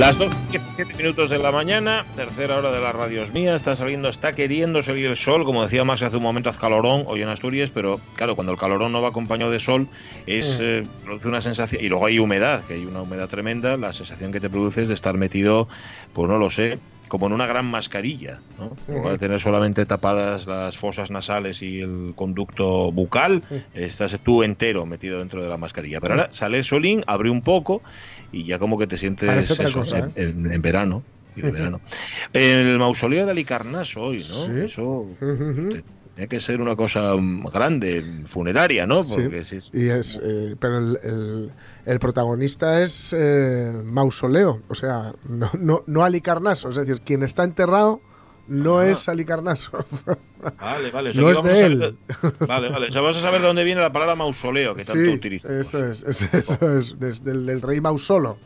Las 12 17 minutos de la mañana, tercera hora de las radios mías, está saliendo, está queriendo salir el sol, como decía Max hace un momento, haz calorón hoy en Asturias, pero claro, cuando el calorón no va acompañado de sol, es Mm. eh, produce una sensación, y luego hay humedad, que hay una humedad tremenda, la sensación que te produce es de estar metido, pues no lo sé, como en una gran mascarilla, ¿no? En lugar de tener solamente tapadas las fosas nasales y el conducto bucal, estás tú entero metido dentro de la mascarilla. Pero ahora sale el solín, abre un poco y ya como que te sientes eso, cosa, ¿eh? en- en verano. y de verano. El mausoleo de Alicarnaso hoy, ¿no? Sí. Eso Ujú. Tiene que ser una cosa mm, grande, funeraria, ¿no? Sí. Porque sí, sí. Y es, eh, pero el, el- el protagonista es eh, Mausoleo, o sea, no, no, no Alicarnaso, es decir, quien está enterrado no es Alicarnaso. Vale, vale. o sea No es de él. saber- Vale, vale. O sea, vamos a saber de dónde viene la palabra mausoleo que tanto sí, utilizamos. eso es, eso, es, desde el del rey Mausolo,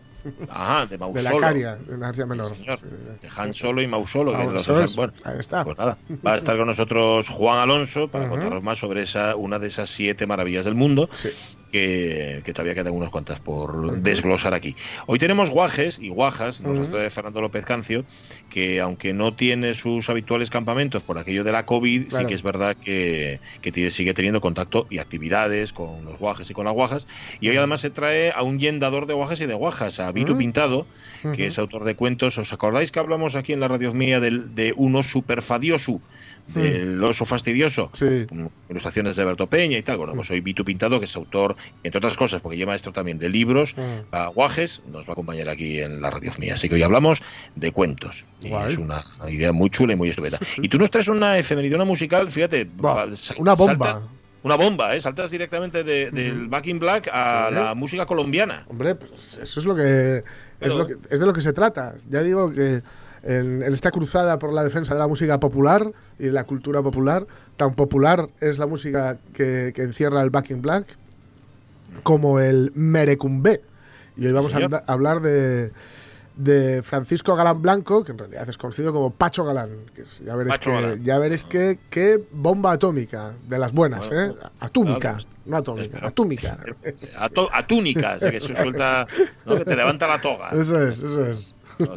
Ajá, de de Mausolo. la Caria, de Menor. Sí. Sí, sí, sí. De Han Solo y Mausolo. que Ah, los dos- bueno, Ahí está. Pues nada, va a estar con nosotros Juan Alonso para Ajá. contarnos más sobre esa una de esas siete maravillas del mundo Sí. Que, que todavía quedan unas cuantas por desglosar aquí. Hoy tenemos guajes y guajas, nos Ujú. trae Fernando López Cancio, que aunque no tiene sus habituales campamentos por aquello de la COVID, sí que es verdad que, que tiene- sigue teniendo contacto y actividades con los guajes y con las guajas. Y hoy además se trae a un yendador de guajes y de guajas, a Vito Ujú. Pintado, Ujú. que es autor de cuentos. ¿Os acordáis que hablamos aquí en la radio mía del, de uno superfadioso? Del oso fastidioso, Sí. con ilustraciones de Berto Peña y tal. Bueno, pues hoy Vitu Pintado, que es autor, entre otras cosas, porque lleva esto también de libros, a Guajes, nos va a acompañar aquí en la radio mía. Así que hoy hablamos de cuentos. Guay. es una idea muy chula y muy estupenda. Y tú nos traes una efemeridona musical, fíjate, va- una bomba. una bomba, ¿eh? Saltas directamente de- del Back in Black a Sí. la música colombiana. Hombre, pues eso es lo que es, lo que es de lo que se trata. Ya digo que en, en esta cruzada por la defensa de la música popular y de la cultura popular, tan popular es la música que, que encierra el Back in Black como el merecumbe. Y hoy vamos a hablar de, de Francisco Galán Blanco, que en realidad es conocido como Pacho Galán. Que es- ya veréis, Pacho que, Galán. ya veréis que, que bomba atómica, de las buenas, Bueno, ¿eh? Atómica, claro. no atómica, Espera. atómica. A, to- a túnica, o sea, que se suelta, ¿no? que te levanta la toga. Eso es, eso es. No,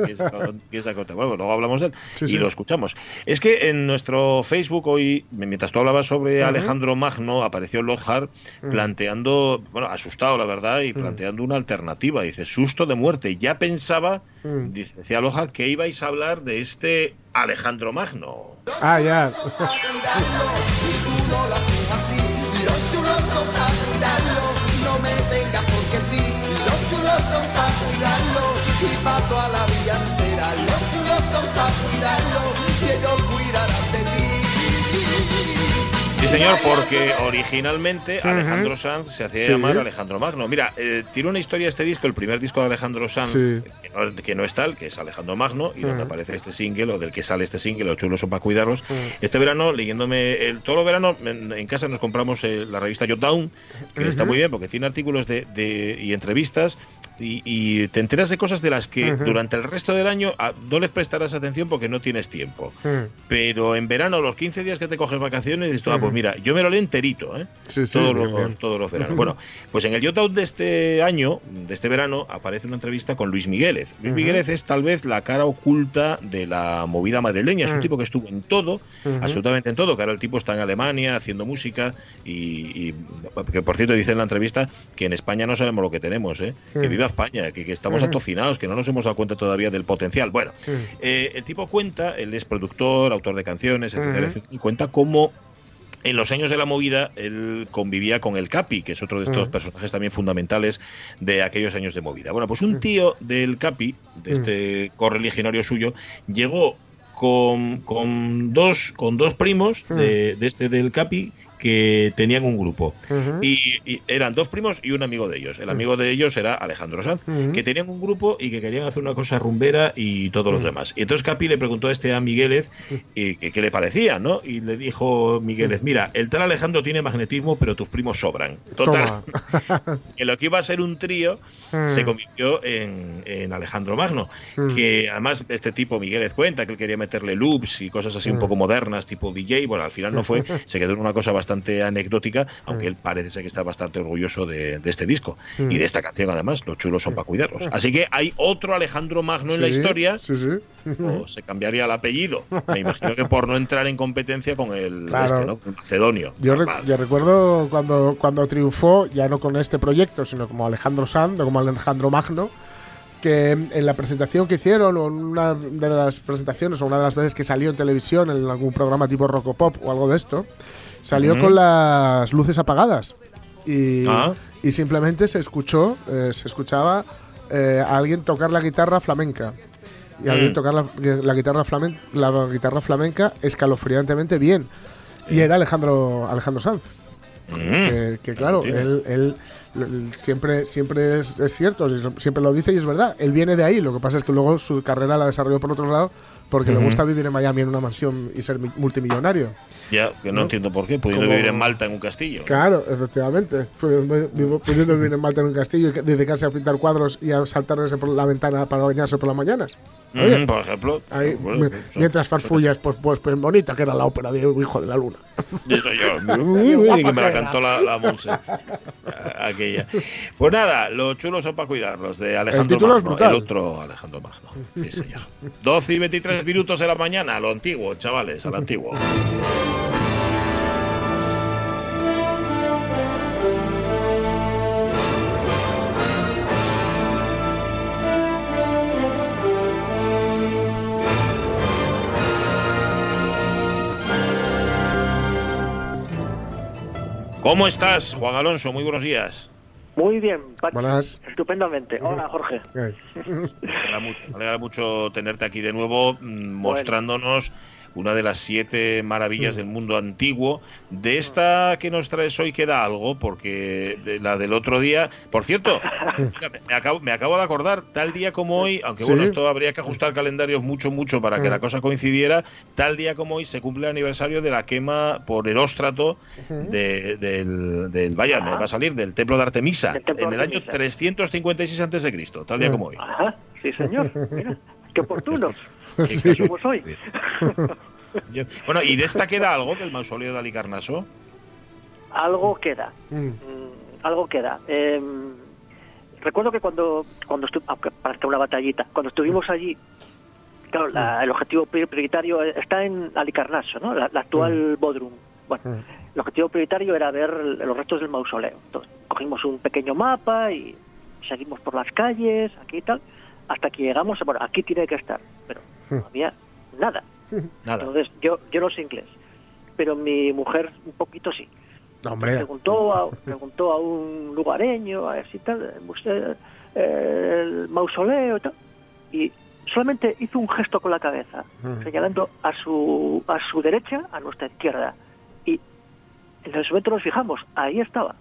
otra- Bueno, luego hablamos de él Sí, y sí. lo escuchamos. Es que en nuestro Facebook hoy, mientras tú hablabas sobre. Alejandro Magno, apareció Lockhart Mm. planteando, bueno, asustado la verdad, y planteando una alternativa. Dice, susto de muerte. Ya pensaba, dice- decía Lockhart, que ibais a hablar de este Alejandro Magno. Ah, ya. Los chulos son para cuidarlo, no me tengas porque sí. Los chulos son para para toda la vida entera. Los chulos son para cuidarlo y ellos cuidarán de ti. Sí, señor, porque originalmente Alejandro Sanz se hacía Sí. llamar Alejandro Magno. Mira, eh, tiene una historia este disco, el primer disco de Alejandro Sanz, Sí. que, no, que no es tal, que es Alejandro Magno, y donde aparece este single, o del que sale este single, Los chulos son para cuidarlos. Este verano, leyéndome, el, todo el verano, en, en casa nos compramos eh, la revista Jot Down, que está muy bien porque tiene artículos de, de- y entrevistas. Y, y te enteras de cosas de las que durante el resto del año ah, no les prestarás atención porque no tienes tiempo. Mm. Pero en verano, los 15 días que te coges vacaciones, dices, ah, pues mira, yo me lo leo enterito, ¿eh? Sí, sí, todos, los, bien. todos los veranos. Bueno, pues en el Yotout de este año, de este verano, aparece una entrevista con Luis Migueles. Luis. Migueles es tal vez la cara oculta de la movida madrileña. Es un Mm. tipo que estuvo en todo, absolutamente en todo, que ahora el tipo está en Alemania haciendo música y, y- que por cierto dice en la entrevista que en España no sabemos lo que tenemos, ¿eh? que Mm. España, que, que estamos atocinados, que no nos hemos dado cuenta todavía del potencial. Bueno, eh, el tipo cuenta, él es productor, autor de canciones, etcétera, etcétera, y cuenta cómo en los años de la movida, él convivía con el Capi, que es otro de estos Mm. personajes también fundamentales de aquellos años de movida. Bueno, pues un tío del Capi, de este correligionario suyo, llegó con, con dos, con dos primos de, de este del Capi que tenían un grupo. Ujú. Y, y eran dos primos y un amigo de ellos. El amigo de ellos era Alejandro Sanz, Ujú. que tenían un grupo y que querían hacer una cosa rumbera y todos los demás. Y entonces Capi le preguntó a este a Miguelez y, que- qué le parecía, ¿no? Y le dijo Miguelez, mira, el tal Alejandro tiene magnetismo, pero tus primos sobran. Total, que lo que iba a ser un trío se convirtió en, en Alejandro Magno. Que además este tipo, Miguelez cuenta que él quería meterle loops y cosas así un poco modernas, tipo DJ. Bueno, al final no fue, se quedó en una cosa bastante anecdótica, aunque él parece ser que está bastante orgulloso de, de este disco Mm. y de esta canción además. Los chulos son para cuidarlos. Así que hay otro Alejandro Magno en la Sí, historia. Sí, sí. O se cambiaría el apellido. Me imagino que por no entrar en competencia con el, Claro. este, ¿no? El macedonio. Yo, re- Normal. yo recuerdo cuando, cuando triunfó, ya no con este proyecto, sino como Alejandro Sanz, como Alejandro Magno, que en la presentación que hicieron, o en una de las presentaciones, o una de las veces que salió en televisión, en algún programa tipo Rocopop o algo de esto, salió con las luces apagadas. Y, Ah. y simplemente se escuchó, eh, se escuchaba eh, a alguien tocar la guitarra flamenca. Y a alguien Mm. tocar la, la guitarra flamenca, la guitarra flamenca escalofriantemente bien. Y era Alejandro, Alejandro Sanz. Mm. Que, que, claro, él siempre, siempre es, es cierto, siempre lo dice y es verdad. Él viene de ahí, lo que pasa es que luego su carrera la desarrolló por otro lado porque le Ujú. gusta vivir en Miami en una mansión y ser mi- multimillonario. Ya, que no, ¿no? entiendo por qué, pudiendo Como- vivir en Malta en un castillo. Claro, efectivamente. Pudiendo vivir en Malta en un castillo y dedicarse a pintar cuadros y a saltarse por la ventana para bañarse por las mañanas. Oye, por ejemplo. ahí, eso- mientras farfullas, pues, pues, pues bonita que era la ópera de Hijo de la Luna. Eso yo. Que me la cantó la, la Monse. Pues nada, los chulos son para cuidarlos. De Alejandro es Magno. El otro Alejandro Magno. Sí, señor. 12 y 23 minutos de la mañana. A lo antiguo, chavales, a lo antiguo. ¿Cómo estás, Juan Alonso? Muy buenos días. Muy bien, Pachi. Buenas. Estupendamente. Hola, Jorge. Me alegra mucho, me alegra mucho tenerte aquí de nuevo, mm, mostrándonos una de las siete maravillas del mundo antiguo. De esta que nos traes hoy queda algo, porque de la del otro día, por cierto, me acabo, me acabo de acordar, tal día como hoy, aunque Sí. bueno, esto habría que ajustar calendarios mucho, mucho para que Mm. la cosa coincidiera, tal día como hoy se cumple el aniversario de la quema por eróstrato de- del, del, vaya, me va a salir, del templo de Artemisa, templo en el año Artemisa. 356 a.C., tal día Mm. como hoy. Ajá, sí, señor. Mira, qué oportunos. Sí. Somos hoy. Bueno, ¿y de esta queda algo del mausoleo de Alicarnaso? Algo queda. mm, Mm, algo queda. Eh, recuerdo que cuando, cuando estu- aunque parezca una batallita, cuando estuvimos allí, claro, la- el objetivo pri- prioritario está en Alicarnaso, ¿no? La, la actual Bodrum. Bueno, mm. el objetivo prioritario era ver los restos del mausoleo. Entonces, cogimos un pequeño mapa y seguimos por las calles, aquí y tal, hasta que llegamos, bueno, aquí tiene que estar, pero no había nada. Nada. Entonces, yo, yo no sé inglés, pero mi mujer un poquito sí. Hombre. Preguntó a, preguntó a un lugareño, a ver si tal, usted, eh, el mausoleo y tal, y solamente hizo un gesto con la cabeza, Mm. señalando a su, a su derecha, a nuestra izquierda. Y en ese momento nos fijamos, ahí estaba.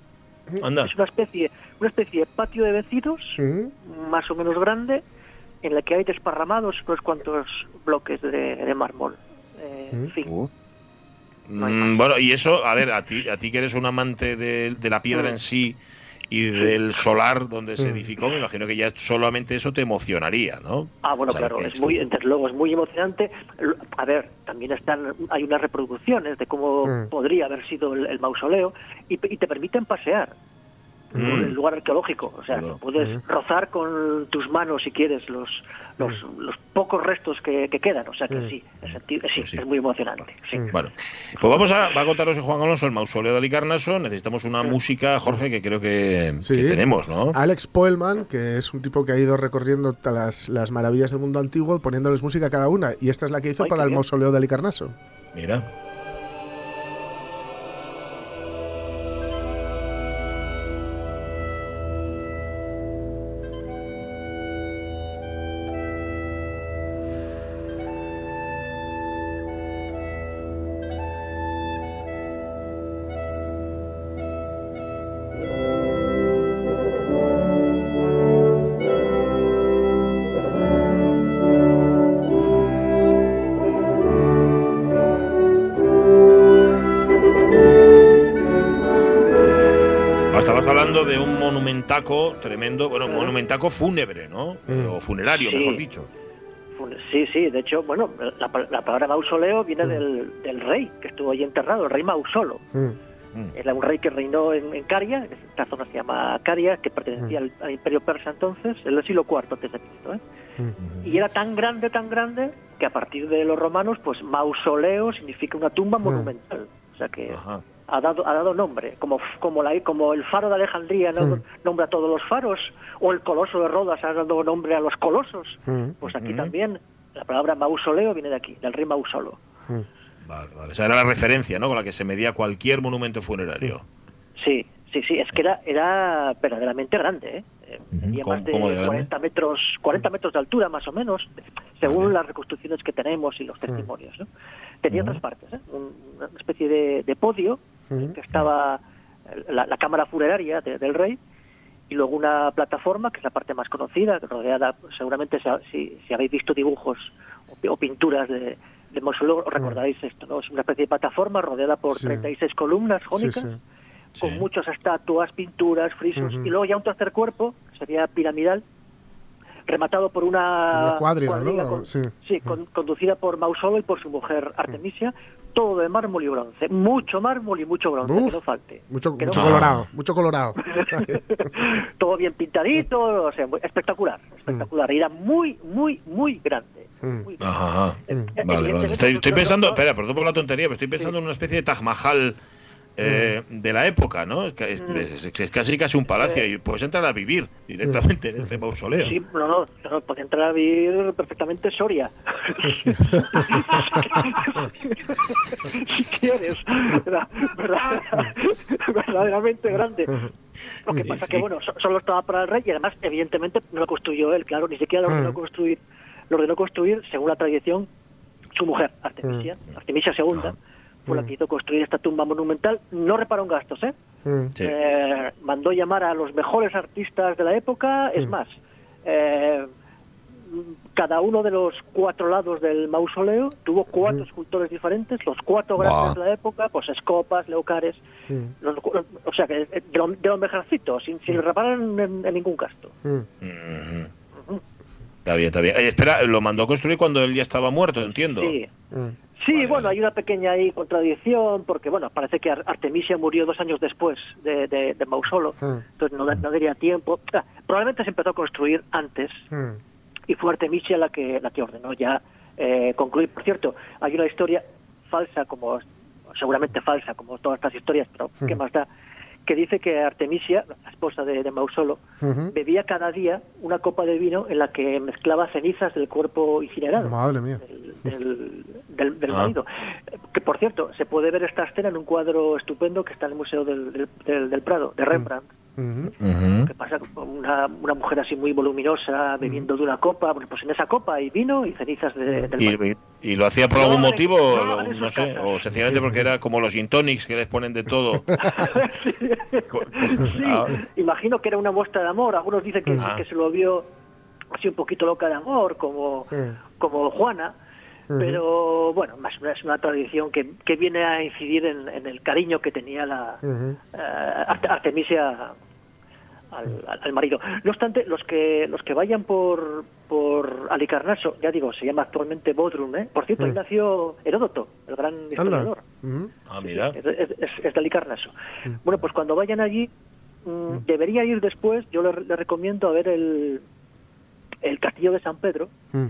Anda. Es una especie, una especie de patio de vecinos, Mm, más o menos grande, en la que hay desparramados unos cuantos bloques de, de mármol. Eh, en Mm. fin. Uh. No hay Mm, bueno, y eso, a ver, a ti, a ti que eres un amante de, de la piedra Mm. en sí y del solar donde se edificó, me imagino que ya solamente eso te emocionaría, ¿no? Ah, bueno, O sea, claro, es muy, desde luego es muy emocionante. A ver, también están, hay unas reproducciones de cómo Mm. podría haber sido el, el mausoleo y te permiten pasear. El lugar arqueológico. O sea, puedes rozar con tus manos, si quieres, los los, los pocos restos que, que quedan. O sea que sí, es, senti- sí, Pues sí. es muy emocionante. Sí. Bueno, pues vamos a, va a contaros Juan Alonso el mausoleo de Alicarnaso. Necesitamos una música, Jorge, que creo que, Sí. que tenemos, ¿no? Alex Poelman, que es un tipo que ha ido recorriendo las, las maravillas del mundo antiguo, poniéndoles música a cada una. Y esta es la que hizo Ay, para el bien. mausoleo de Alicarnaso. Mira. Monumentaco tremendo, bueno, monumentaco fúnebre, ¿no? Mm. O funerario, Sí. mejor dicho. Sí, sí, de hecho, bueno, la, la palabra mausoleo viene del, del rey que estuvo allí enterrado, el rey Mausolo. Mm. Era un rey que reinó en, en Caria, esta zona se llama Caria, que pertenecía al, al imperio persa entonces, en el siglo IV antes de Cristo. ¿eh? Y era tan grande, tan grande, que a partir de los romanos, pues mausoleo significa una tumba monumental. O sea que Ajá. Ha dado, ha dado nombre, como, como, la, como el faro de Alejandría ¿no? Mm. nombra a todos los faros, o el coloso de Rodas ha dado nombre a los colosos. Mm, Pues aquí también la palabra mausoleo viene de aquí, del rey Mausolo. mm. Vale, vale. O sea, era la referencia, ¿no? Con la que se medía cualquier monumento funerario. Sí, sí, sí, es que era, era verdaderamente grande, ¿eh? Eh. Tenía ¿Cómo- más de de grande? 40 metros, 40 metros de altura más o menos, según Vale. las reconstrucciones que tenemos y los testimonios. ¿no? Tenía tres partes, ¿eh? Un- una especie de, de podio en que estaba la, la cámara funeraria de- del rey y luego una plataforma, que es la parte más conocida, rodeada, seguramente si, si- habéis visto dibujos o, o pinturas de, de mausoleo, os recordaréis esto, ¿no? Es una especie de plataforma rodeada por Sí. 36 columnas jónicas sí. con muchas estatuas, pinturas, frisos, y luego ya un tercer cuerpo, que sería piramidal, rematado por una, Una cuadriga, ¿no? con- Sí. sí, con- conducida por Mausolo y por su mujer Artemisia, todo de mármol y bronce, mucho mármol y mucho bronce, Uf. que no falte. Mucho, Que no mucho falte. colorado, mucho colorado. todo bien pintadito, o sea, muy- espectacular, espectacular, y era muy, muy, muy grande. Mm. muy grande. Ajá, ajá. Eh, Vale, Estoy, pensando, espera, perdón por la tontería, pero estoy pensando en una especie de Taj Mahal eh, de la época, ¿no? Es, casi casi un palacio y puedes entrar a vivir directamente en este mausoleo. Sí, no, no, no, podía entrar a vivir perfectamente Soria. si quieres, Era verdad- verdaderamente grande. Lo que Sí, pasa sí. que, bueno, so- solo estaba para el rey y además, evidentemente, no lo construyó él, claro, ni siquiera lo ordenó Mm. construir, lo ordenó construir, según la tradición, su mujer, Artemisia, Artemisia II, Ah. fue la Mm. que hizo construir esta tumba monumental. No reparó en gastos, ¿eh? Mm. Sí. Eh, mandó llamar a los mejores artistas de la época. Es Mm. más, eh, cada uno de los cuatro lados del mausoleo tuvo cuatro Mm. escultores diferentes, los cuatro grandes de la época, pues Escopas, Leucares, Mm. los- o sea, que de lo, de lo mejorcito, sin, sin reparar en, en ningún gasto. Mm. Está bien, está bien. Eh, espera, lo mandó a construir cuando él ya estaba muerto, entiendo. Sí, Mm. Sí, Vale, bueno, vale. hay una pequeña ahí contradicción, porque bueno, parece que Ar- Artemisia murió dos años después de, de, de Mausolo, Mm. entonces no, da- no daría tiempo. Ah, probablemente se empezó a construir antes Mm. y fue Artemisia la que la que ordenó ya eh, concluir. Por cierto, hay una historia falsa, como seguramente falsa, como todas estas historias, pero ¿qué más da? Que dice que Artemisia, la esposa de, de Mausolo, bebía cada día una copa de vino en la que mezclaba cenizas del cuerpo incinerado Madre mía. del, del, del- del Ah. marido. Que por cierto, se puede ver esta escena en un cuadro estupendo que está en el Museo del, del, del- del Ujú. que pasa con una, una mujer así muy voluminosa bebiendo de una copa. Bueno, pues en esa copa hay vino y cenizas de- del. Y, y lo hacía por No, algún motivo, no, sé, o sencillamente porque era como los gin tonics que les ponen de todo. Sí, Ah, imagino que era una muestra de amor. Algunos dicen que, Ah. que se lo vio así un poquito loca de amor, como, como Juana. Pero bueno, más es una tradición que, que viene a incidir en, en el cariño que tenía la eh, Arte- Artemisia al, marido. No obstante, los que los que vayan por por Alicarnaso, ya digo, se llama actualmente Bodrum, ¿eh? Por cierto, ahí nació Heródoto, el gran historiador. Ah, mira. sí, es, es- es de Alicarnaso. Bueno, pues cuando vayan allí, mm, debería ir después, yo le, le recomiendo a ver el, el Castillo de San Pedro, Mm.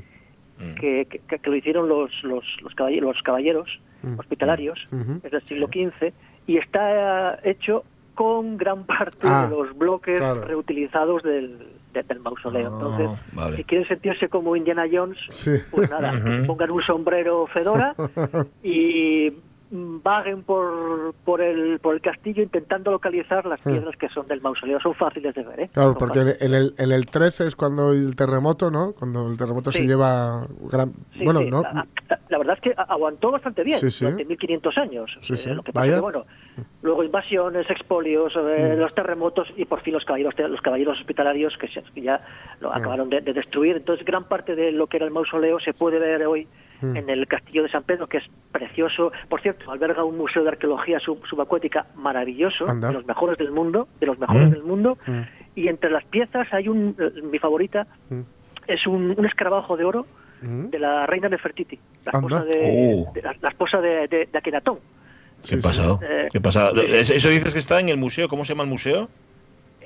Que, que- que lo hicieron los, los, los caballeros, los caballeros Mm. hospitalarios, Ujú. es del siglo XV, y está hecho con gran parte Ah, de los bloques claro. reutilizados del, de- del mausoleo. Ah, Entonces, vale. si quieren sentirse como Indiana Jones, Sí. pues nada, pongan un sombrero fedora y mm, vaguen por, por, el, por el castillo intentando localizar las Sí. piedras que son del mausoleo. Son fáciles de ver, ¿eh? Claro, Son porque en el, en el 13 es cuando el terremoto, ¿no? Cuando el terremoto se lleva gran... Sí, bueno. La, verdad es que aguantó bastante bien durante 1500 años. Eh, sí, Lo que pasa vaya. que, bueno, luego invasiones, expolios, eh, Mm. los terremotos y por fin los caballeros, los caballeros hospitalarios que, se- que ya lo acabaron de, de destruir. Entonces, gran parte de lo que era el mausoleo se puede ver hoy Mm. en el castillo de San Pedro, que es precioso. Por cierto, alberga un museo de arqueología sub- subacuática maravilloso, Anda. de los mejores del mundo, de los mejores Mm. del mundo. Mm. Y entre las piezas hay un, eh, mi favorita, Mm. es un, un escarabajo de oro Mm. de la reina Nefertiti, la esposa de, Oh. de- la, la esposa de, de, de Akenatón. ¿Qué Sí, pasado? Eh, ¿Qué pasado? ¿Es- ¿Eso dices que está en el museo? ¿Cómo se llama el museo?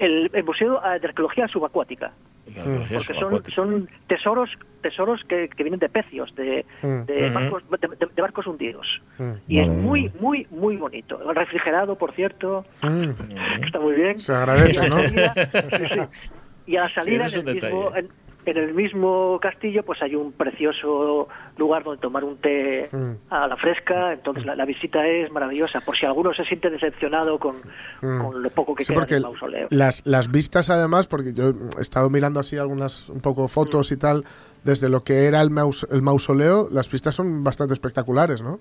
El, el Museo de Arqueología Subacuática, porque son, son tesoros tesoros que, que vienen de pecios, de, Mm. de, barcos, de, de- barcos hundidos. Mm. Y es muy, muy, muy bonito. Refrigerado, por cierto, Mm. está muy bien. Se agradece, ¿no? Y a la salida, sí, en, el mismo, en, en el mismo castillo pues hay un precioso lugar donde tomar un té Mm. a la fresca. Entonces la, la visita es maravillosa. Por si alguno se siente decepcionado con, Mm. con lo poco que Sí, queda del mausoleo. las, las vistas además, porque yo he estado mirando así algunas un poco fotos y tal, desde lo que era el, maus- el mausoleo, las vistas son bastante espectaculares, ¿no?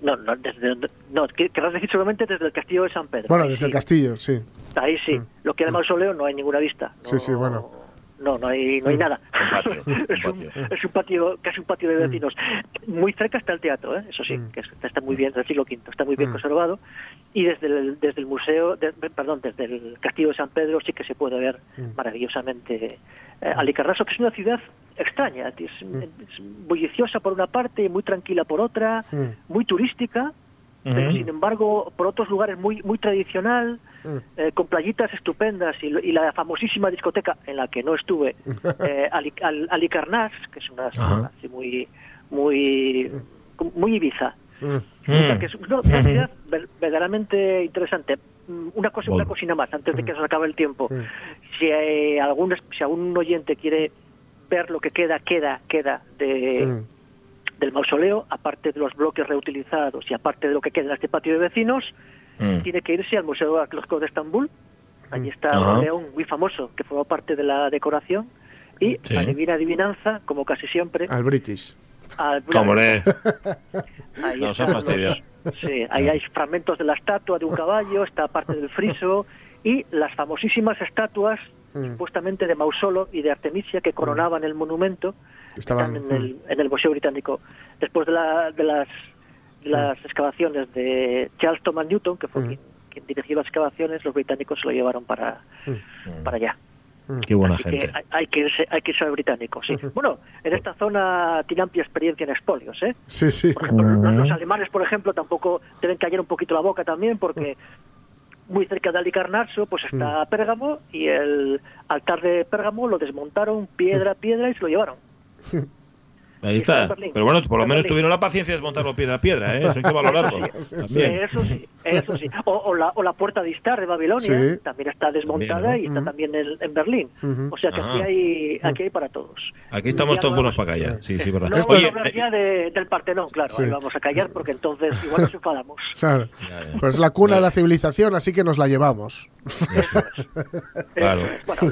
No, no, desde, no, que- querrás decir solamente desde el castillo de San Pedro. Bueno, desde el sí, castillo, sí. Ahí sí. Mm. Lo que era el mausoleo no hay ninguna vista. Sí, sí, bueno. No, no hay, no hay Mm. nada. Patio, es, un, patio. es un patio, casi un patio de vecinos. Muy cerca está el teatro, ¿eh? eso sí, Mm. que está, está muy bien, del siglo V, está muy bien Mm. conservado. Y desde el, desde el museo, de- perdón, desde el castillo de San Pedro sí que se puede ver Mm. maravillosamente eh, Alicarnaso, que es una ciudad extraña, es, es bulliciosa por una parte muy tranquila por otra, Mm. muy turística, pero sin embargo por otros lugares muy muy tradicional, Mm. eh, con playitas estupendas y, lo- y la famosísima discoteca en la que no estuve, eh, Ali- Al- Alicarnás, que es una zona así muy muy muy Ibiza. Mm. O sea, que es una, una ciudad ver- verdaderamente interesante. Mm, Una cosa, una cosina más, antes de que se nos acabe el tiempo. Mm. Si, eh, algún, si algún oyente quiere ver lo que queda, queda, queda de, Mm. Del mausoleo, aparte de los bloques reutilizados y aparte de lo que queda en este patio de vecinos, Mm. tiene que irse al Museo Arqueológico de Estambul. Allí está Ajá. un león muy famoso que formó parte de la decoración. Y Sí. adivina adivinanza, como casi siempre, Al British. al Hombre, Ahí No, están los- Sí, ahí hay fragmentos de la estatua de un caballo, está parte del friso y las famosísimas estatuas Mm. supuestamente de Mausolo y de Artemisia que coronaban el monumento Estaban- están en el, en el Museo Británico. Después de, la- de las, de las excavaciones de Charles Thomas Newton, que fue Mm. quien, quien dirigió las excavaciones, los británicos se lo llevaron para, Mm. para allá. qué buena Así gente. que hay, hay que irse, hay que irse al británico, sí. Bueno, en esta zona tiene amplia experiencia en expolios, ¿eh? Sí, sí. Por ejemplo, los, los alemanes, por ejemplo, tampoco deben callar un poquito la boca también, porque muy cerca de Alicarnaso pues está Pérgamo y el altar de Pérgamo lo desmontaron piedra a piedra y se lo llevaron. Ahí está. Pero bueno, por lo menos tuvieron la paciencia de desmontarlo piedra a piedra, ¿eh? Eso hay que valorarlo. También. Eso sí, eso sí. O, o la, o la puerta de Istar de Babilonia Sí. también está desmontada También, ¿no? y está Ujú. también en, en Berlín. Ujú. O sea que aquí Ajá. hay, aquí hay para todos. Aquí estamos Ya todos no buenos para callar. Sí, sí, verdad. No vamos a hablar ya de- del Partenón, claro, Sí. ahí vamos a callar porque entonces igual nos enfadamos. Claro. Pues es la cuna de la civilización, así que nos la llevamos. Claro. Eh, bueno,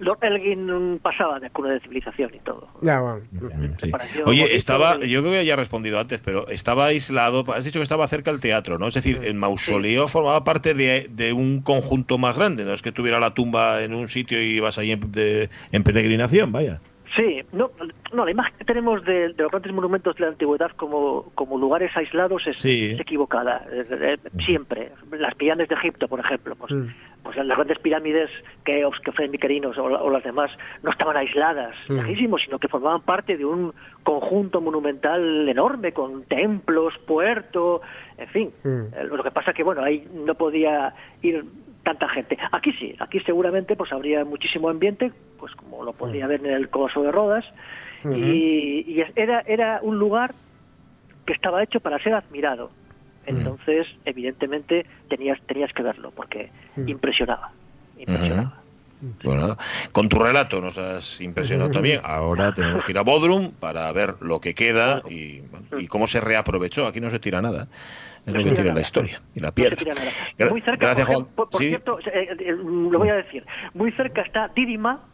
Lord Elgin pasaba de cuna de civilización y todo. Ya, bueno. Mm, sí. Oye, estaba, yo creo que ya he respondido antes, pero estaba aislado, has dicho que estaba cerca del teatro, ¿no? Es decir, el mausoleo formaba parte de, de un conjunto más grande, no es que tuviera la tumba en un sitio y ibas ahí en, de- en peregrinación, vaya. Sí, no, no, la imagen que tenemos de, de los grandes monumentos de la antigüedad como, como lugares aislados es, Sí. es equivocada. Eh, eh, siempre. Las pirámides de Egipto, por ejemplo, pues, Mm. Pues las grandes pirámides Keops, Kefren, Miquerinos o, o las demás no estaban aisladas, Mm. lejísimos, sino que formaban parte de un conjunto monumental enorme con templos, puerto, en fin. Mm. Eh, Lo que pasa que, bueno, ahí no podía ir tanta gente. Aquí sí, aquí seguramente pues habría muchísimo ambiente, pues como lo podría haber en el Coloso de Rodas, y, y era, era un lugar que estaba hecho para ser admirado. Entonces, evidentemente, tenías, tenías que verlo, porque impresionaba. impresionaba. Nada, con tu relato nos has impresionado también. Ahora tenemos que ir a Bodrum para ver lo que queda y, bueno, y cómo se reaprovechó. Aquí no se tira nada. Es lo que tira tira la historia y la No se piedra. Muy cerca, Gracias, por, Juan. por- por Sí. cierto, eh, eh, lo voy a decir, muy cerca está Didima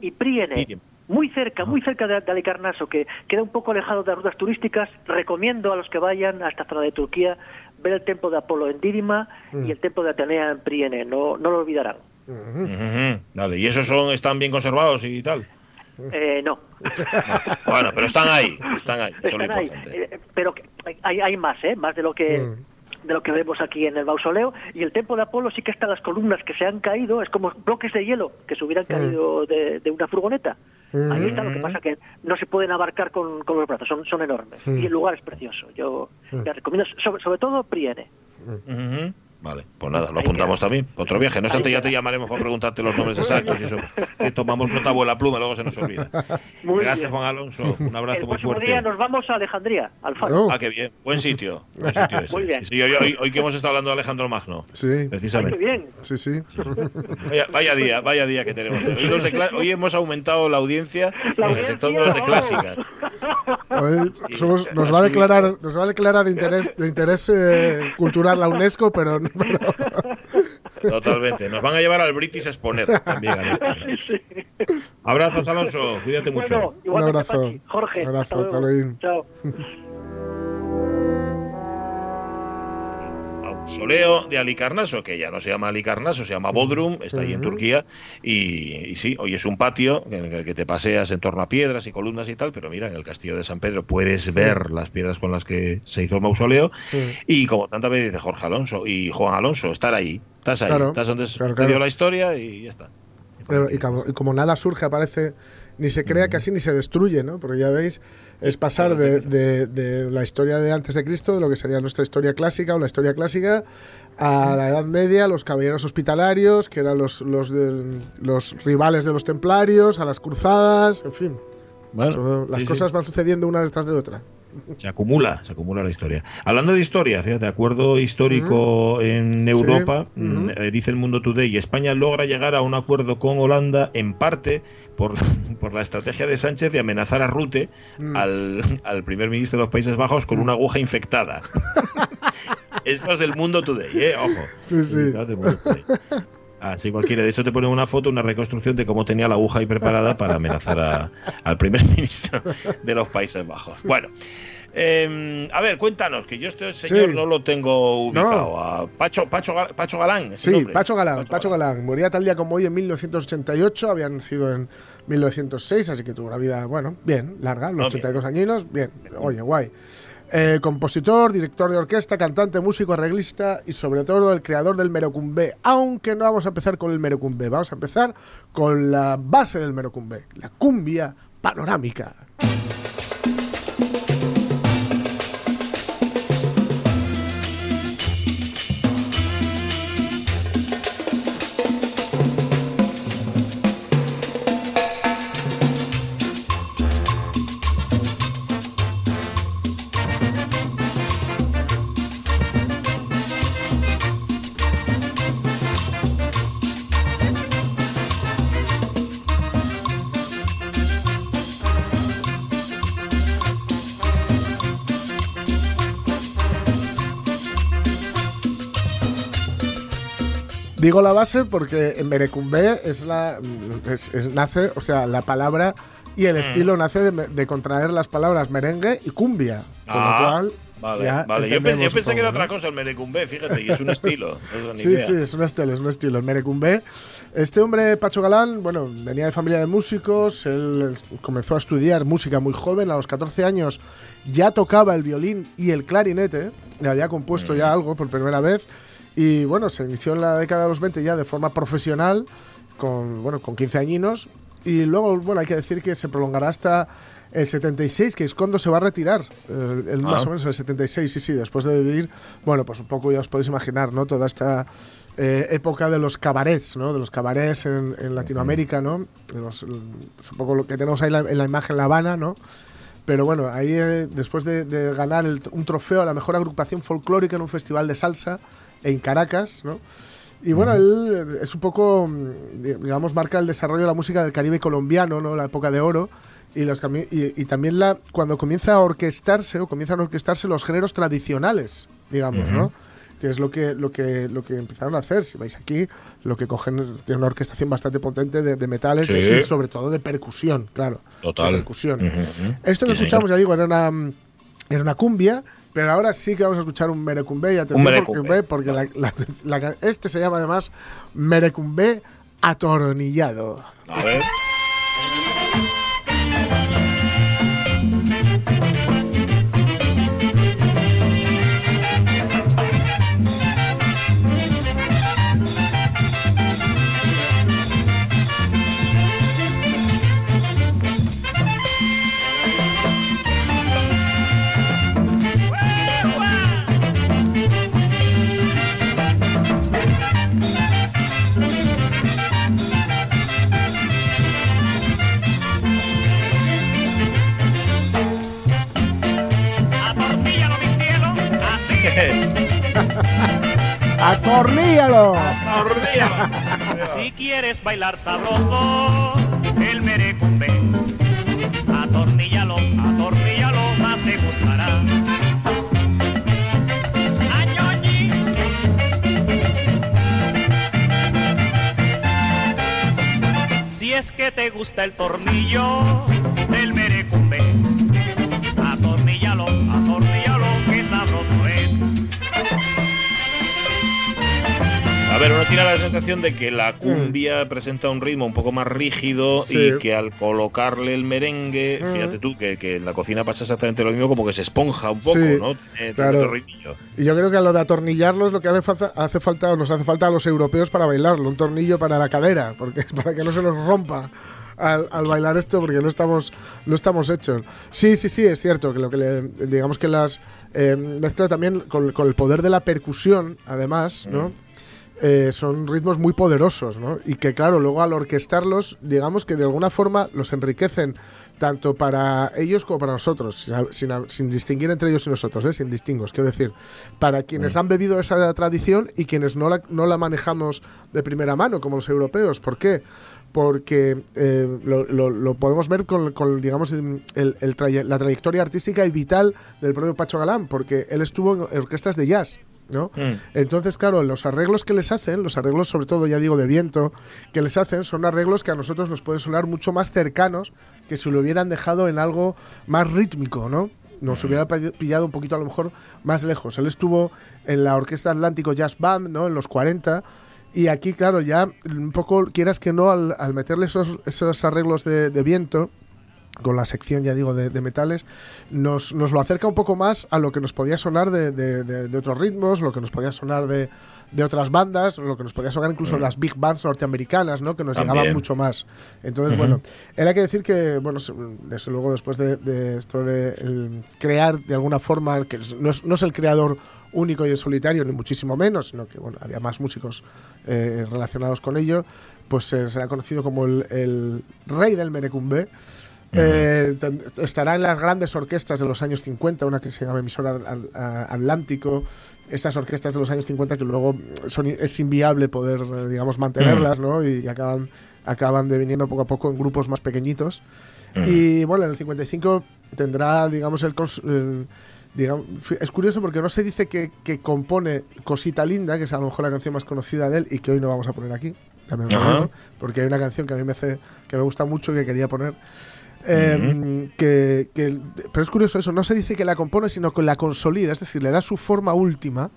y Priene. Didima. Muy cerca, muy cerca de, de Alicarnaso, que queda un poco alejado de las rutas turísticas. Recomiendo a los que vayan a esta zona de Turquía ver el templo de Apolo en Didima y el templo de Atenea en Priene. No, no lo olvidarán. Vale, ¿y esos son, están bien conservados y tal? Eh, no. Bueno, pero están ahí, están ahí, Están ahí. Eh, pero que hay, hay más, ¿eh? Más de lo que de lo que vemos aquí en el mausoleo y el templo de Apolo sí que están las columnas que se han caído, es como bloques de hielo que se hubieran caído de, de una furgoneta. Ahí está, lo que pasa que no se pueden abarcar con, con los brazos, son, son enormes. Y el lugar es precioso. Yo te recomiendo, sobre, sobre todo Priene. Ujú. Vale, pues nada, lo apuntamos también. Otro viaje. No obstante, ya te llamaremos para preguntarte los nombres exactos y eso. Que tomamos nota abuela pluma, luego se nos olvida. Muy Gracias, bien. Juan Alonso. Un abrazo el muy fuerte. día nos vamos a Alejandría, al faro. Oh. Ah, qué bien. Buen sitio. Buen sitio ese. Muy bien. Sí, sí, hoy, hoy- hoy que hemos estado hablando de Alejandro Magno. Sí, Ay, qué Precisamente. bien. sí, sí. Vaya, vaya día, vaya día que tenemos. Hoy, los de hoy hemos aumentado la audiencia La en el sector de los de clásicas. Hoy somos- nos va a declarar, nos va a declarar de interés, de interés eh, cultural la UNESCO, pero, no- pero- Totalmente. Nos van a llevar al British Exponer también. a. Abrazos, Alonso. Cuídate mucho. Igualmente, abrazo. Pachi. Jorge. Un abrazo, hasta luego. hasta luego. Chao. Mausoleo de Alicarnaso, que ya no se llama Alicarnaso, se llama Bodrum, está ahí en Turquía. Y, y sí, hoy es un patio en el que te paseas en torno a piedras y columnas y tal, pero mira, en el castillo de San Pedro puedes ver las piedras con las que se hizo el mausoleo. Y como tantas veces dice Jorge Alonso y Juan Alonso, estar ahí, estás ahí, Claro, estás donde claro, sucedió claro. la historia y ya está. Pero, y, como, y como nada surge, aparece, ni se crea casi ni se destruye, ¿no? Porque ya veis, es pasar de, de- de la historia de antes de Cristo, de lo que sería nuestra historia clásica o la historia clásica, a la Edad Media, los caballeros hospitalarios, que eran los, los, los rivales de los templarios, a las cruzadas, en fin. todo- las sí, sí. cosas van sucediendo una detrás de otra. Se acumula, se acumula la historia. Hablando de historia, fíjate, acuerdo histórico en Europa, mm, ujú. eh, dice el Mundo Today, y España logra llegar a un acuerdo con Holanda en parte por, por la estrategia de Sánchez de amenazar a Rute, Mm. al, al primer ministro de los Países Bajos, con una aguja infectada. Esto es del Mundo Today, ¿eh? Ojo. Sí, sí. Así cualquiera. De hecho, te ponen una foto, una reconstrucción de cómo tenía la aguja ahí preparada para amenazar a- al primer ministro de los Países Bajos. Bueno, eh, a ver, cuéntanos, que yo este señor Sí. no lo tengo ubicado. No. A Pacho, Pacho, Pacho Galán. ¿es Sí, nombre? Pacho Galán, Pacho Galán. Moría tal día como hoy en 1988, había nacido en 1906, así que tuvo una vida, bueno, bien, larga, los Ah, 82 añinos, bien, oye, guay. Eh, compositor, director de orquesta, cantante, músico, arreglista y sobre todo el creador del merocumbé. Aunque no vamos a empezar con el merocumbé, vamos a empezar con la base del merocumbé, la cumbia panorámica. Digo la base porque en merecumbé es la es- es- nace, o sea, la palabra y Mm. el estilo nace de, de contraer las palabras merengue y cumbia, con Ah, lo cual Vale, ya vale. Yo pensé, yo pensé que era otra cosa el merecumbé, fíjate, y es un estilo. no ni Sí, idea. sí, es un estilo, es un estilo, el merecumbé. Este hombre, Pacho Galán, bueno, venía de familia de músicos, él comenzó a estudiar música muy joven, a los 14 años ya tocaba el violín y el clarinete, le había compuesto ya algo por primera vez, y bueno, se inició en la década de los 20 ya de forma profesional, con, bueno, con 15 añinos, y luego, bueno, hay que decir que se prolongará hasta el 76, que es cuando se va a retirar, eh, el- más Ah. o menos el 76, sí, sí, después de vivir, bueno, pues un poco ya os podéis imaginar, ¿no? Toda esta eh, época de los cabarets, ¿no? De los cabarets en, en Latinoamérica, ¿no? Los- es un poco lo que tenemos ahí la- en la imagen La Habana, ¿no? Pero bueno, ahí eh, después de, de ganar el- un trofeo a la mejor agrupación folclórica en un festival de salsa en Caracas, ¿no? Y bueno, él es un poco, mm, di- digamos, marca el desarrollo de la música del Caribe colombiano, ¿no? La época de oro. Y, los cami- y, y también la, cuando comienza a orquestarse o comienzan a orquestarse los géneros tradicionales, digamos, ¿no? Que es lo que, lo, que, lo que empezaron a hacer. Si vais aquí, lo que cogen tiene una orquestación bastante potente de, de metales Sí. de- y sobre todo de percusión, claro. Total. De percusión. Ujú, ujú. Esto que escuchamos, ya digo, era una, era una cumbia, pero ahora sí que vamos a escuchar un merecumbe. Y atención, merecumbe. porque, porque la- la- la ca- este se llama además merecumbe atornillado. A ver. ¡Atorníllalo! Si quieres bailar sabroso, el merecumbe. Atorníllalo, atorníllalo, más te gustará. Si es que te gusta el tornillo del ver, uno tiene la sensación de que la cumbia presenta un ritmo un poco más rígido Sí. y que al colocarle el merengue, Mm. fíjate tú, que, que en la cocina pasa exactamente lo mismo, como que se esponja un poco, Sí, ¿no? Tiene- claro. Y yo creo que a lo de atornillarlo es lo que hace falta, hace falta o nos hace falta a los europeos para bailarlo, un tornillo para la cadera, porque para que no se nos rompa al, al bailar esto, porque no estamos, no estamos hechos. Sí, sí, sí, es cierto que lo que le, digamos que las eh, mezcla también con, con el poder de la percusión, además, ¿no? Eh, son ritmos muy poderosos, ¿no? Y que, claro, luego al orquestarlos, digamos que de alguna forma los enriquecen tanto para ellos como para nosotros, sin, sin- sin distinguir entre ellos y nosotros, ¿eh? sin distingos, quiero decir, para quienes han bebido esa tradición y quienes no la, no la manejamos de primera mano, como los europeos. ¿Por qué? Porque eh, lo, lo- lo podemos ver con, con, digamos, el- el traye- la trayectoria artística y vital del propio Pacho Galán, porque él estuvo en orquestas de jazz. ¿No? Mm. Entonces, claro, los arreglos que les hacen, los arreglos sobre todo, ya digo, de viento, que les hacen, son arreglos que a nosotros nos pueden sonar mucho más cercanos que si lo hubieran dejado en algo más rítmico, ¿no? Nos hubiera pi- pillado un poquito a lo mejor más lejos. Él estuvo en la Orquesta Atlántico Jazz Band, ¿no? En los 40. Y aquí, claro, ya un poco, quieras que no, al, al meterle esos, esos arreglos de, de viento, con la sección, ya digo, de, de metales, nos, nos lo acerca un poco más a lo que nos podía sonar de, de- otros ritmos, lo que nos podía sonar de, de otras bandas, lo que nos podía sonar incluso de las big bands norteamericanas, ¿no? Que nos También. llegaban mucho más. Entonces, bueno, hay que decir que, bueno, desde luego después de, esto de crear de alguna forma, que no es, no es el creador único y en solitario, ni muchísimo menos, sino que, bueno, había más músicos eh, relacionados con ello, pues eh, será conocido como el, el rey del merecumbe. Eh, estará en las grandes orquestas de los años 50, una que se llama Emisora Atlántico. Estas orquestas de los años 50 que luego son, es inviable poder, eh, digamos, mantenerlas, ¿no? Y acaban, acaban deviniendo poco a poco en grupos más pequeñitos. Y bueno, en el 55 tendrá, digamos, el, digamos, es curioso porque no se dice que, que compone Cosita Linda, que es a lo mejor la canción más conocida de él y que hoy no vamos a poner aquí. porque hay una canción que a mí me hace, que me gusta mucho y que quería poner. Eh, que, que- pero es curioso eso, no se dice que la compone, sino que la consolida, es decir, le da su forma última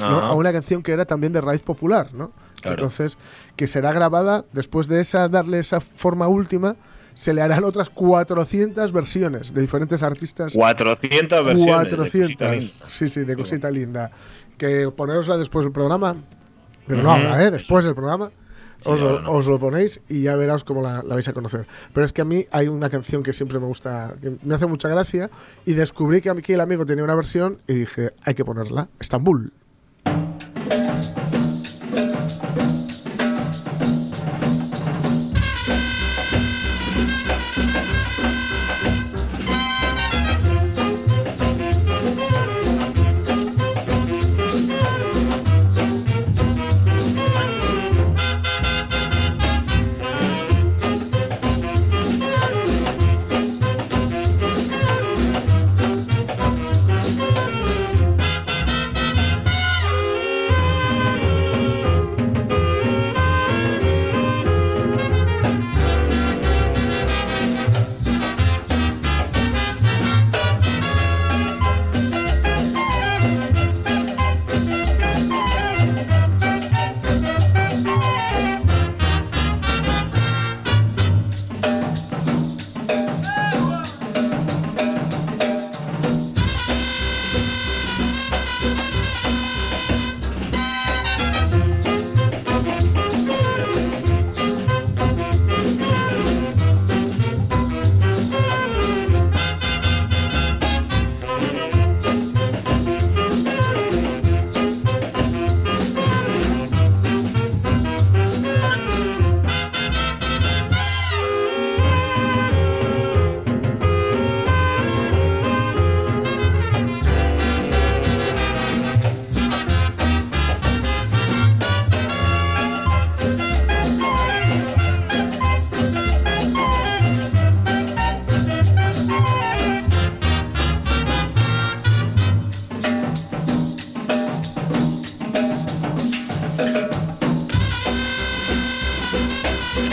a una canción que era también de raíz popular, ¿no? Claro. Entonces, que será grabada, después de esa, darle esa forma última, se le harán otras 400 versiones de diferentes artistas. 400 versiones. de 400, Cosita Linda. sí, sí, de cosita linda. Que ponerosla después del programa, pero no ahora, ¿eh? Después del programa. Os, lo, no. os lo ponéis y ya verás cómo la, la vais a conocer. Pero es que a mí hay una canción que siempre me gusta, que me hace mucha gracia, y descubrí que aquí el amigo tenía una versión y dije, hay que ponerla. Estambul.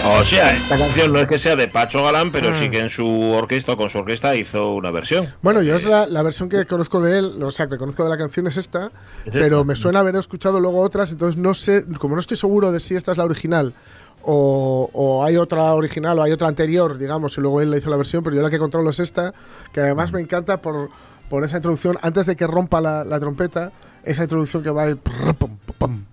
O sea, esta canción no es que sea de Pacho Galán, pero sí que en su orquesta con su orquesta hizo una versión. Bueno, yo es la, la versión que conozco de él, o sea, que conozco de la canción es esta, pero me suena haber escuchado luego otras, entonces no sé, como no estoy seguro de si esta es la original o, o hay otra original o hay otra anterior, digamos, y luego él le hizo la versión, pero yo la que controlo es esta, que además me encanta por, por esa introducción, antes de que rompa la, la trompeta, esa introducción que va pum, prrrapum, pum,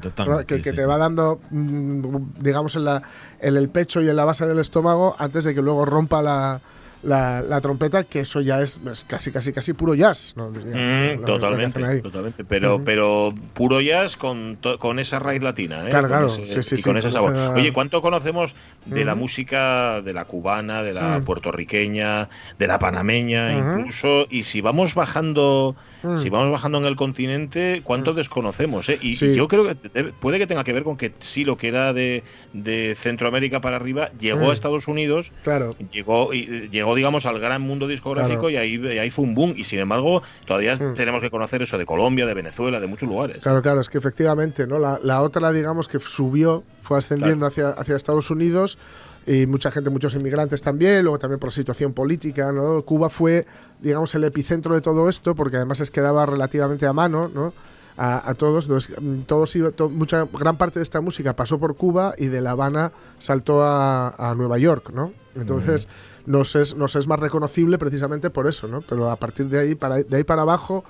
Total, que, te va dando, mm, digamos, en, la, en el pecho y en la base del estómago, antes de que luego rompa la, la, la trompeta, que eso ya es, es casi, casi, casi puro jazz. Mm, totalmente, totalmente. Pero, pero puro jazz con, con esa raíz latina, ¿eh? Claro, Con ese- Sí, sí, y sí, con ese con sabor. esa- Oye, ¿cuánto conocemos de la música de la cubana, de la Mm. puertorriqueña, de la panameña, incluso? Y si vamos bajando, Mm. si vamos bajando en el continente, ¿cuánto desconocemos? eh? Y, Sí. y yo creo que puede que tenga que ver con que sí, lo que era de, de Centroamérica para arriba llegó a Estados Unidos Claro. llegó y eh, llegó digamos al gran mundo discográfico Claro. y ahí y ahí fue un boom y sin embargo todavía Mm. tenemos que conocer eso de Colombia de Venezuela de muchos lugares Claro, claro, es que efectivamente, ¿no? La, la otra, digamos, que subió, fue ascendiendo hacia, hacia Estados Unidos y mucha gente, muchos inmigrantes también, luego también por situación política, ¿no? Cuba fue, digamos, el epicentro de todo esto, porque además es quedaba relativamente a mano, ¿no? A, a todos, entonces, mm, todos iba- to- mucha gran parte de esta música pasó por Cuba y de La Habana saltó a, a Nueva York, ¿no? Entonces nos, es, nos es más reconocible precisamente por eso, ¿no? Pero a partir de ahí para, de ahí para abajo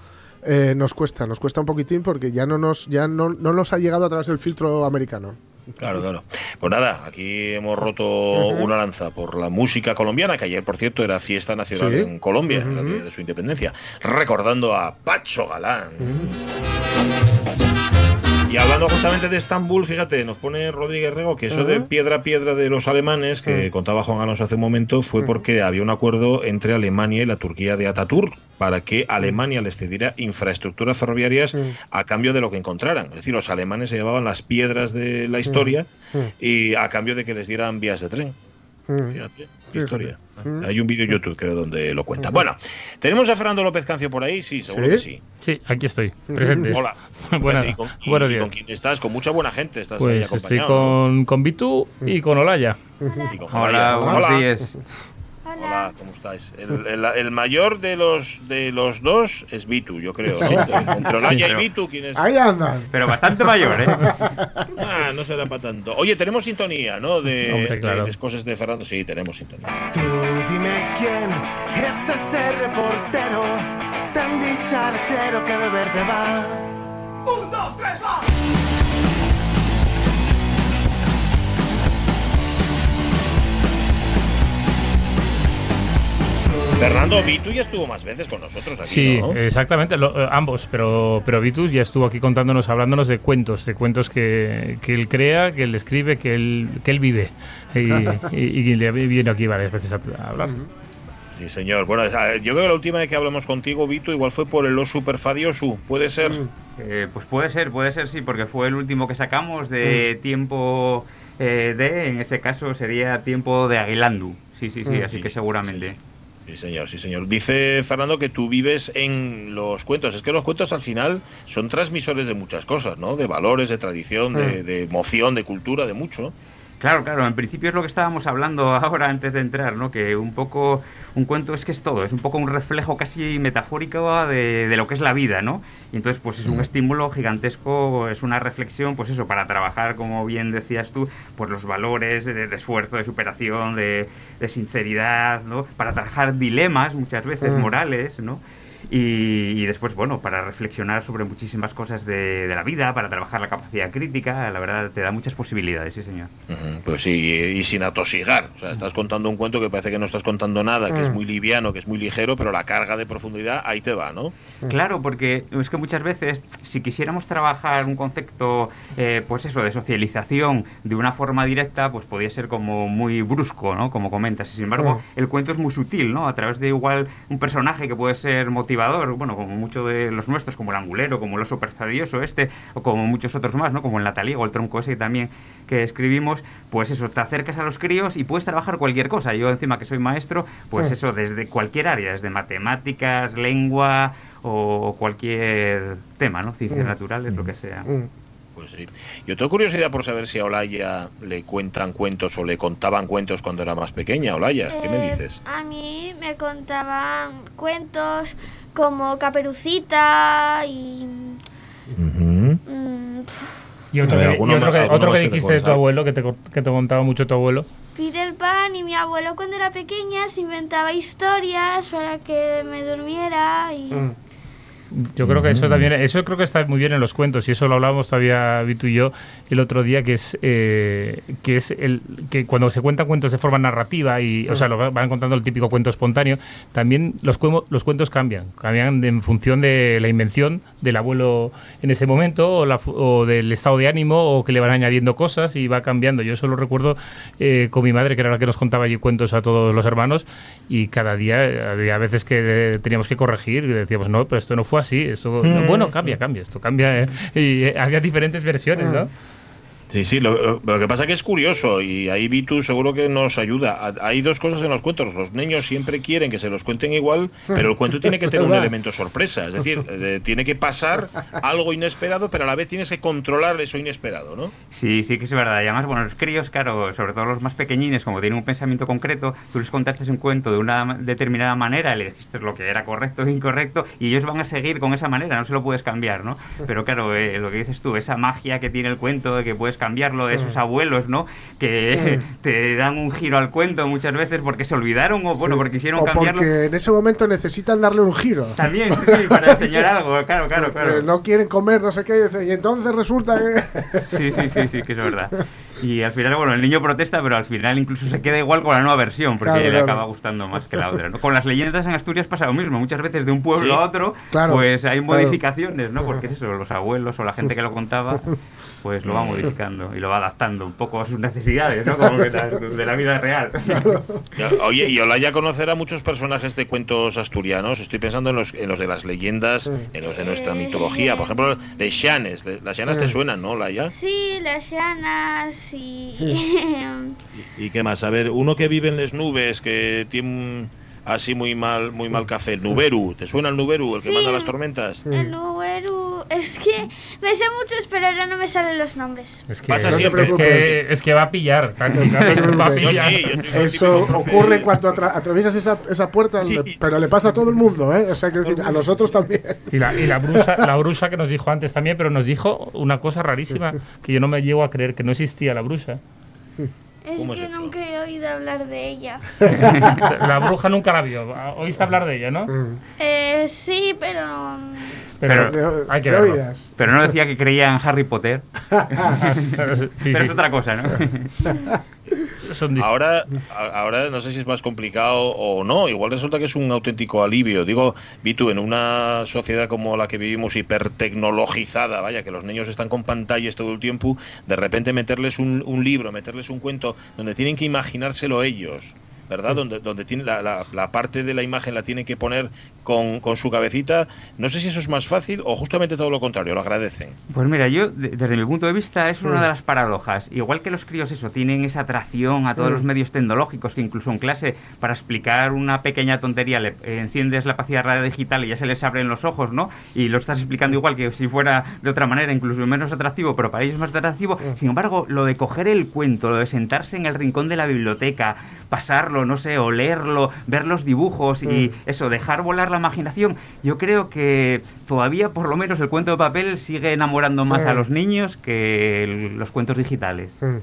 eh, nos cuesta, nos cuesta un poquitín porque ya no nos, ya no, no nos ha llegado a través del filtro americano. Claro claro pues nada aquí hemos roto una lanza por la música colombiana que ayer por cierto era fiesta nacional Sí. en Colombia Ujú. el día de su independencia recordando a Pacho Galán Y hablando justamente de Estambul, fíjate, nos pone Rodríguez Rego que eso de piedra a piedra de los alemanes, que contaba Juan Alonso hace un momento, fue porque había un acuerdo entre Alemania y la Turquía de Ataturk para que Alemania les cediera infraestructuras ferroviarias a cambio de lo que encontraran. Es decir, los alemanes se llevaban las piedras de la historia y a cambio de que les dieran vías de tren. Mm. Fíjate, qué historia. Mm. Hay un vídeo en YouTube, creo, donde lo cuenta. Bueno, ¿tenemos a Fernando López Cancio por ahí? Sí, seguro ¿Sí? que sí. Sí, aquí estoy, presente. Hola. Buenas- ¿Y con, y- buenos y días. con quién estás? Con mucha buena gente estás ahí Pues estoy acompañado, con, con Bitu y con Olaya. ¿no? Y con Hola, buenos Hola. días. Hola, ¿cómo estáis? El, el- el mayor de los de los dos es Vitu, yo creo. ¿no? Sí. Entre Olaya Sí, y Vitu, ¿quién es? Ahí andan. Pero bastante mayor, ¿eh? No será para tanto. Oye, tenemos sintonía, ¿no? De, Hombre, claro. de cosas de Fernando. Sí, tenemos sintonía. Tú dime quién es ese reportero tan dicharachero que de verde va. Un, dos, tres, va. Fernando Vitu ya estuvo más veces con nosotros aquí, Sí, ¿no? exactamente, lo- eh, ambos, pero, pero Vitus ya estuvo aquí contándonos, hablándonos de cuentos, de cuentos que, que él crea, que él escribe, que él, que él vive. Y, y- y le viene aquí varias veces a, a hablar. Sí, señor. Bueno, yo creo que la última vez que hablamos contigo, Vitu, igual fue por el Os Superfadiosu. ¿Puede ser? Eh, pues puede ser, puede ser sí, porque fue el último que sacamos de tiempo eh, de, en ese caso sería tiempo de Aguilandu. Sí, sí, sí, Mm. así Sí, que seguramente. Sí, señor, sí, señor. Dice Fernando que tú vives en los cuentos. Es que los cuentos al final son transmisores de muchas cosas, ¿no? De valores, de tradición, de, de emoción, de cultura, de mucho. Claro, claro, en principio es lo que estábamos hablando ahora antes de entrar, ¿no? Que un poco, un cuento es que es todo, es un poco un reflejo casi metafórico de, de lo que es la vida, ¿no? Y entonces, pues es un estímulo gigantesco, es una reflexión, pues eso, para trabajar, como bien decías tú, pues los valores de, de esfuerzo, de superación, de, de sinceridad, ¿no? Para trabajar dilemas muchas veces Mm. morales, ¿no? Y, y después, bueno, para reflexionar sobre muchísimas cosas de, de la vida, para trabajar la capacidad crítica, la verdad te da muchas posibilidades, sí señor. Pues sí, y, y sin atosigar. O sea, estás contando un cuento que parece que no estás contando nada, que es Mm. muy liviano, que es muy ligero, pero la carga de profundidad ahí te va, ¿no? Claro, porque es que muchas veces, si quisiéramos trabajar un concepto, eh, pues eso, de socialización de una forma directa, pues podría ser como muy brusco, ¿no? Como comentas. Y sin embargo, el cuento es muy sutil, ¿no? A través de igual un personaje que puede ser bueno, como muchos de los nuestros, como el angulero, como el oso persadioso este, o como muchos otros más, ¿no? Como el nataliego, el tronco ese también que escribimos, pues eso, te acercas a los críos y puedes trabajar cualquier cosa. Yo encima que soy maestro, pues Sí. eso, desde cualquier área, desde matemáticas, lengua o cualquier tema, ¿no? Ciencias Mm. naturales, lo que sea. Mm. Pues sí. Yo tengo curiosidad por saber si a Olaya le cuentan cuentos o le contaban cuentos cuando era más pequeña. Olaya, ¿qué me Eh, dices? A mí me contaban cuentos como Caperucita y... mm, Y otro, ver, que, y otro que- otro que que te dijiste de tu abuelo, que te, que te contaba mucho tu abuelo. Peter Pan y mi abuelo cuando era pequeña se inventaba historias para que me durmiera y... Mm. Yo creo que eso también, eso creo que está muy bien en los cuentos y eso lo hablábamos todavía Vitu y yo el otro día que es eh, que es el que cuando se cuentan cuentos de forma narrativa y o sea lo van contando el típico cuento espontáneo también los los cuentos cambian cambian en función de la invención del abuelo en ese momento o, la o del estado de ánimo o que le van añadiendo cosas y va cambiando. Yo eso lo recuerdo eh, con mi madre que era la que nos contaba allí cuentos a todos los hermanos y cada día eh, había veces que eh, teníamos que corregir y decíamos no pero esto no fue así esto no, bueno cambia cambia esto cambia eh". y eh, había diferentes versiones no Sí, sí, lo, lo- lo que pasa que es curioso y ahí Vitu seguro que nos ayuda. Hay dos cosas en los cuentos. Los niños siempre quieren que se los cuenten igual, pero el cuento tiene que tener un elemento sorpresa. Es decir, eh, tiene que pasar algo inesperado, pero a la vez tienes que controlar eso inesperado, ¿no? Sí, sí que es verdad. Y además, bueno, los críos, claro, sobre todo los más pequeñines, como tienen un pensamiento concreto, tú les contaste un cuento de una determinada manera, le dijiste lo que era correcto e incorrecto, y ellos van a seguir con esa manera, no se lo puedes cambiar, ¿no? Pero claro, eh, lo que dices tú, esa magia que tiene el cuento, de que puedes cambiarlo, de esos abuelos, ¿no? Que te dan un giro al cuento muchas veces porque se olvidaron o, bueno, porque quisieron o cambiarlo. porque en ese momento necesitan darle un giro. También, sí, para enseñar algo, claro, claro, Porque claro. no quieren comer, no sé qué, y entonces resulta que... Sí, sí, sí, sí, que es verdad. Y al final, bueno, el niño protesta, pero al final incluso se queda igual con la nueva versión, porque Claro, le claro. acaba gustando más que la otra. ¿no? Con las leyendas en Asturias pasa lo mismo. Muchas veces de un pueblo Sí. a otro, Claro, pues hay claro. modificaciones, ¿no? Porque es eso, los abuelos o la gente que lo contaba, pues lo va modificando y lo va adaptando un poco a sus necesidades, ¿no? Como que las- de la vida real. Oye, y Olaya conocerá muchos personajes de cuentos asturianos. Estoy pensando en los, en los de las leyendas, en los de nuestra mitología. Por ejemplo, de Xianes. De- Las Xianes te suenan, ¿no, Olaya? Sí, las y... ¿Y qué más? A ver, uno que vive en las nubes, que tiene un- así muy mal muy mal café. El Nuberu. ¿Te suena el Nuberu, el que manda las tormentas? El Uberu... Es que me sé muchos, pero ahora no me salen los nombres. es que, Pasa es, siempre. que, es que va a pillar va a sí, Eso ocurre cuando atra- atraviesas esa, esa puerta, Sí. pero le pasa a todo el mundo, ¿eh? O sea, quiero decir, a nosotros también. Y la, y la brusa, la brusa que nos dijo antes también, pero nos dijo una cosa rarísima, que yo no me llego a creer, que no existía la brusa. Es ¿Cómo es que nunca he oído hablar de ella. La bruja nunca la vio. Oíste hablar de ella, ¿no? Mm. Eh, sí, pero... Pero, hay que de verlo. oídas. pero no decía que creía en Harry Potter. Pero sí, sí, pero es sí. otra cosa, ¿no? Son Ahora, ahora no sé si es más complicado o no. Igual resulta que es un auténtico alivio. Digo, Vitu, en una sociedad como la que vivimos hipertecnologizada, vaya, que los niños están con pantallas todo el tiempo, de repente meterles un, un libro, meterles un cuento donde tienen que imaginárselo ellos. ¿Verdad? Donde, donde tiene la, la- la parte de la imagen la tienen que poner con, con su cabecita. No sé si eso es más fácil o justamente todo lo contrario, lo agradecen. Pues mira, yo de- desde mi punto de vista es una de las paradojas. Igual que los críos eso tienen esa atracción a todos los medios tecnológicos que incluso en clase para explicar una pequeña tontería le eh, enciendes la radio digital y ya se les abren los ojos, ¿no? Y lo estás explicando igual que si fuera de otra manera, incluso menos atractivo, pero para ellos es más atractivo. Sin embargo, lo de coger el cuento, lo de sentarse en el rincón de la biblioteca, pasarlo, no sé, o leerlo, ver los dibujos y eso, dejar volar la imaginación, yo creo que todavía por lo menos el cuento de papel sigue enamorando más a Mm. los niños que el- los cuentos digitales. Mm.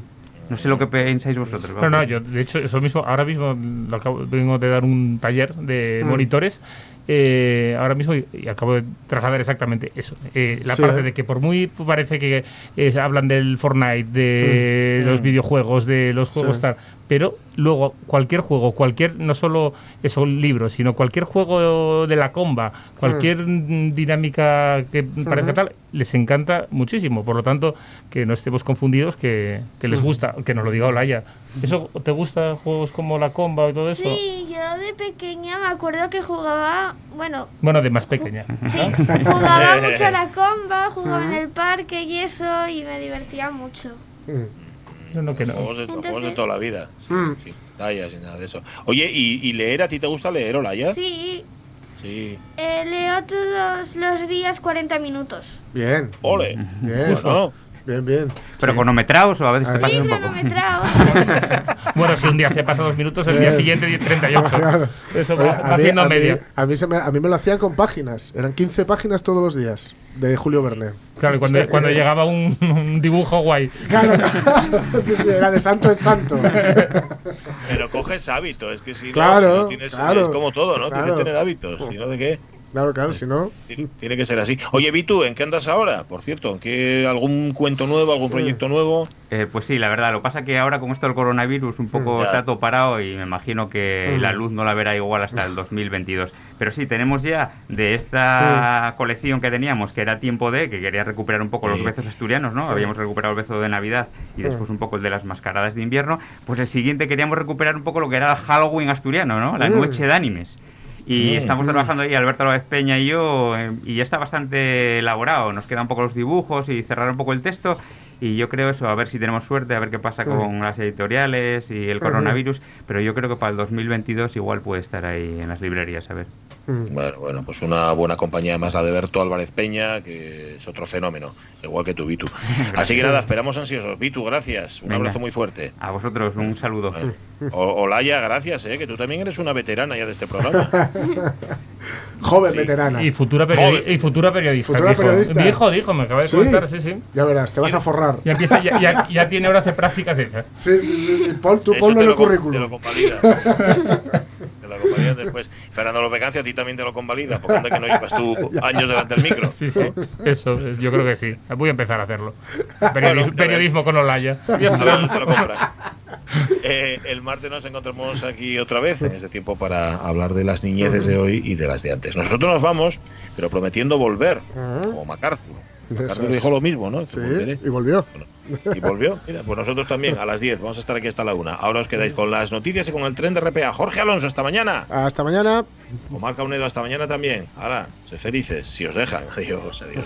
No sé lo que pensáis vosotros. No, no, yo de hecho eso mismo, ahora mismo lo acabo- vengo de dar un taller de Mm. monitores, eh, ahora mismo y, y acabo de trasladar exactamente eso. Eh, la Sí, parte ¿eh? de que por muy parece que eh, hablan del Fortnite, de Mm. los videojuegos, de los Sí. juegos tal, pero luego cualquier juego, cualquier, no solo eso, libros, sino cualquier juego de la comba, cualquier mm, dinámica que parezca tal, les encanta muchísimo. Por lo tanto, que no estemos confundidos, que, que les gusta, que nos lo diga Olaya. ¿Eso te gusta juegos como la comba y todo eso? Sí, yo de pequeña me acuerdo que jugaba, bueno, Bueno, de más pequeña. sí, jugaba mucho a la comba, jugaba en el parque y eso, y me divertía mucho. Mm. No, no, que no. Juegos de, Entonces- juegos de toda la vida. Sí, Mm. sin pantallas y nada de eso. Oye, ¿y, y leer a ti te gusta leer, Olaya? Sí, Sí. eh, leo todos los días 40 minutos. Bien, Ole. bien, Bueno, bien, bien. Pero cronometrados o a veces te pasas Sí, un poco. Bueno, si un día se pasa dos minutos, el día Bien. siguiente 10, 38. Claro. Eso Oye, va, va haciendo a, mí, media. a, mí se me, a mí me lo hacían con páginas. Eran 15 páginas todos los días de Julio Verne. Claro, cuando, Sí. cuando llegaba un, un dibujo guay. Claro, sí, sí, era de santo en santo. pero coges hábito, es que si no, Claro, si no tienes, claro, es como todo, ¿no? claro. Tienes que tener hábitos, si no, ¿de qué? Claro, claro, si no. Tiene, tiene que ser así. Oye, Vitu, ¿en qué andas ahora? Por cierto, ¿en qué algún cuento nuevo, algún proyecto nuevo? Eh, pues sí, la verdad. Lo que pasa que ahora con esto del coronavirus un poco Mm. está todo parado y me imagino que Mm. la luz no la verá igual hasta el 2022. Pero sí, tenemos ya de esta colección que teníamos, que era tiempo de, que quería recuperar un poco los Sí. bezos asturianos, ¿no? Habíamos recuperado el bezo de Navidad y después un poco el de las mascaradas de invierno. Pues el siguiente queríamos recuperar un poco lo que era el Halloween asturiano, ¿no? La Mm. noche de animes. Y Mm. estamos trabajando ahí, Alberto López Peña y yo, y ya está bastante elaborado. Nos quedan un poco los dibujos y cerrar un poco el texto. Y yo creo eso, a ver si tenemos suerte, a ver qué pasa Sí. con las editoriales y el coronavirus. Pero yo creo que para el 2022 igual puede estar ahí en las librerías, a ver. Mm. Bueno, bueno, pues una buena compañía además la de Berto Álvarez Peña, que es otro fenómeno, igual que tú, Vitu. Así que nada, esperamos ansiosos. Vitu, gracias. Un Venga. abrazo muy fuerte. A vosotros un saludo. O- Olaya, gracias, ¿eh? que tú también eres una veterana ya de este programa. Joven Sí. veterana. Y futura, periodi- Joder. y futura periodista. Futura dijo. periodista. Dijo, dijo, me acaba de Sí. comentar, sí, sí. Ya verás, te vas a forrar. Ya, empieza, ya, ya, ya tiene horas de prácticas hechas. Sí, sí, sí, sí. Pon, tú ponlo en el con- Te lo currículum. te lo después. Fernando Lopecancia a ti también te lo convalida, porque anda que no llevas tú años delante del micro. Sí, sí. Eso, es- yo creo que sí. Voy a empezar a hacerlo. Periodismo, Bueno, ya periodismo con Olaya. Ya A ver está. dónde te lo compras. Eh, el martes nos encontramos aquí otra vez, en este tiempo, para hablar de las niñeces de hoy y de las de antes. Nosotros nos vamos, pero prometiendo volver, como MacArthur. Es. dijo lo mismo, ¿no? Sí, y volvió. Y volvió. Mira, pues nosotros también, a las 10. Vamos a estar aquí hasta la 1. Ahora os quedáis con las noticias y con el tren de RPA. Jorge Alonso, hasta mañana. Hasta mañana. Omar Caunedo, hasta mañana también. Ahora, sé felices, si os dejan. Adiós, adiós.